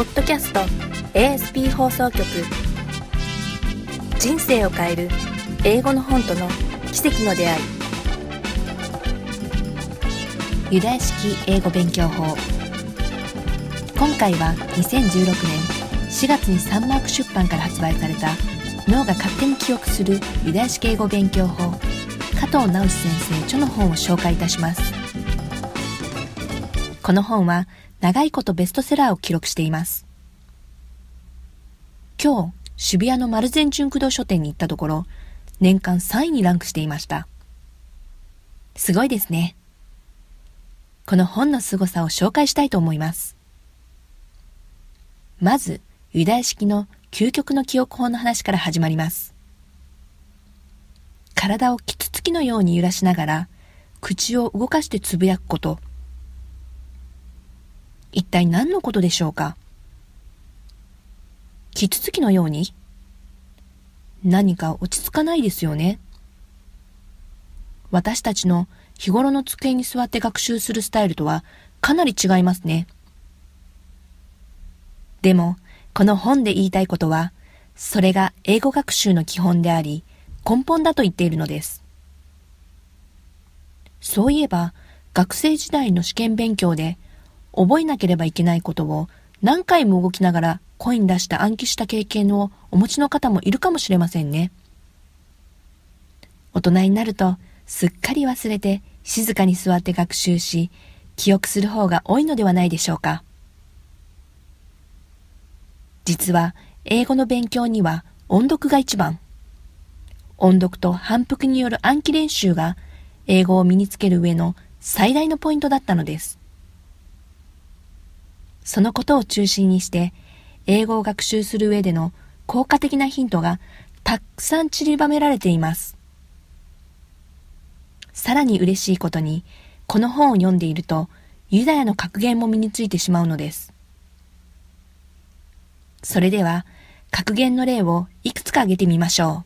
ポッドキャスト ASP 放送局。人生を変える英語の本との奇跡の出会い。ユダヤ式英語勉強法。今回は2016年4月にサンマーク出版から発売された脳が勝手に記憶するユダヤ式英語勉強法。加藤直先生著の本を紹介いたします。この本は長いことベストセラーを記録しています。今日、渋谷の丸善純駆動書店に行ったところ、年間3位にランクしていました。すごいですね。この本の凄さを紹介したいと思います。まず、ユダヤ式の究極の記憶法の話から始まります。体をキツツキのように揺らしながら、口を動かしてつぶやくこと。一体何のことでしょうか？キツツキのように？何か落ち着かないですよね？私たちの日頃の机に座って学習するスタイルとはかなり違いますね。でも、この本で言いたいことは、それが英語学習の基本であり、根本だと言っているのです。そういえば、学生時代の試験勉強で覚えなければいけないことを何回も動きながらコイン出して暗記した経験をお持ちの方もいるかもしれませんね。大人になるとすっかり忘れて静かに座って学習し記憶する方が多いのではないでしょうか。実は英語の勉強には音読が一番。音読と反復による暗記練習が英語を身につける上の最大のポイントだったのです。そのことを中心にして、英語を学習する上での効果的なヒントがたくさん散りばめられています。さらに嬉しいことに、この本を読んでいると、ユダヤの格言も身についてしまうのです。それでは、格言の例をいくつか挙げてみましょ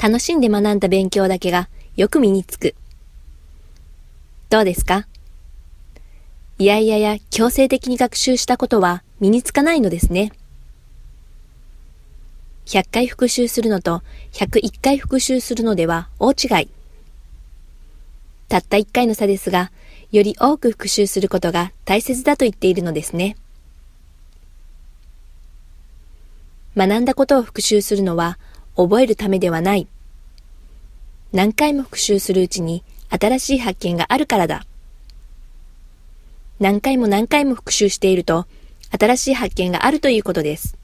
う。楽しんで学んだ勉強だけがよく身につく。どうですか？いやいやや強制的に学習したことは身につかないのですね。100回復習するのと101回復習するのでは大違い。たった1回の差ですが、より多く復習することが大切だと言っているのですね。学んだことを復習するのは覚えるためではない。何回も復習するうちに新しい発見があるからだ。何回も何回も復習していると、新しい発見があるということです。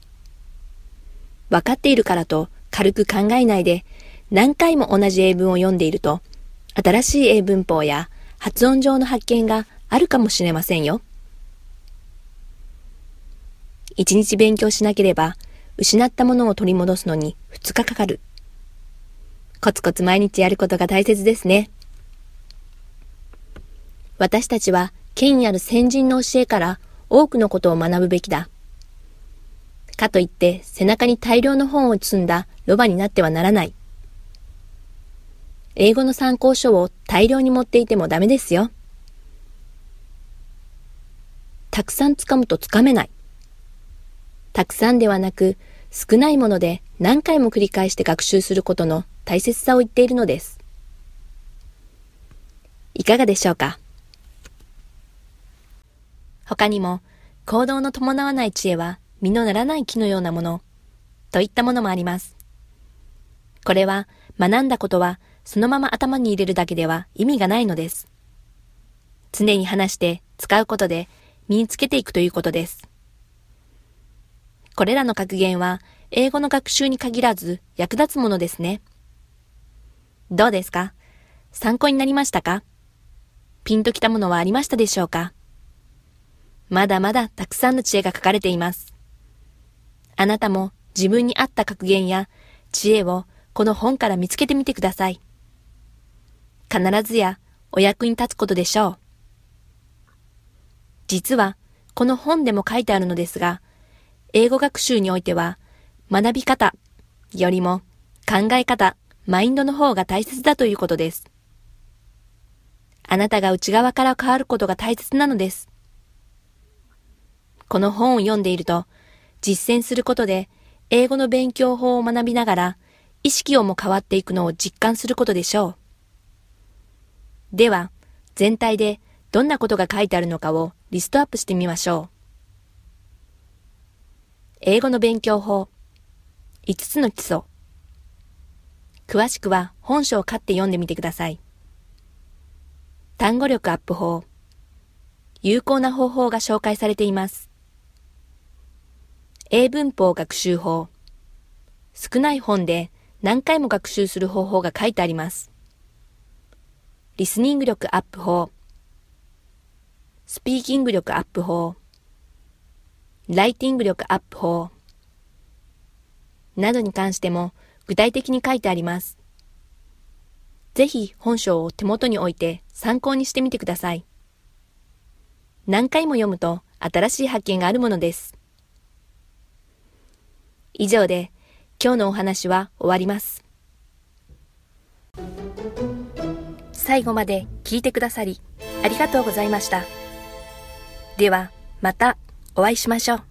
分かっているからと軽く考えないで、何回も同じ英文を読んでいると、新しい英文法や発音上の発見があるかもしれませんよ。一日勉強しなければ、失ったものを取り戻すのに2日かかる。コツコツ毎日やることが大切ですね。私たちは権威ある先人の教えから多くのことを学ぶべきだ。かといって背中に大量の本を積んだロバになってはならない。英語の参考書を大量に持っていてもダメですよ。たくさん掴むと掴めない。たくさんではなく少ないもので何回も繰り返して学習することの大切さを言っているのです。いかがでしょうか？他にも、行動の伴わない知恵は実のならない木のようなもの、といったものもあります。これは、学んだことはそのまま頭に入れるだけでは意味がないのです。常に話して使うことで身につけていくということです。これらの格言は英語の学習に限らず役立つものですね。どうですか？参考になりましたか？ピンときたものはありましたでしょうか？まだまだたくさんの知恵が書かれています。あなたも自分に合った格言や知恵をこの本から見つけてみてください。必ずやお役に立つことでしょう。実はこの本でも書いてあるのですが、英語学習においては学び方よりも考え方、マインドの方が大切だということです。あなたが内側から変わることが大切なのです。この本を読んでいると、実践することで、英語の勉強法を学びながら、意識をも変わっていくのを実感することでしょう。では、全体でどんなことが書いてあるのかをリストアップしてみましょう。英語の勉強法5つの基礎詳しくは本書を買って読んでみてください。単語力アップ法有効な方法が紹介されています。英文法学習法少ない本で何回も学習する方法が書いてあります。リスニング力アップ法、スピーキング力アップ法、ライティング力アップ法、などに関しても具体的に書いてあります。ぜひ本書を手元に置いて参考にしてみてください。何回も読むと新しい発見があるものです。以上で今日のお話は終わります。最後まで聞いてくださり、ありがとうございました。では、またお会いしましょう。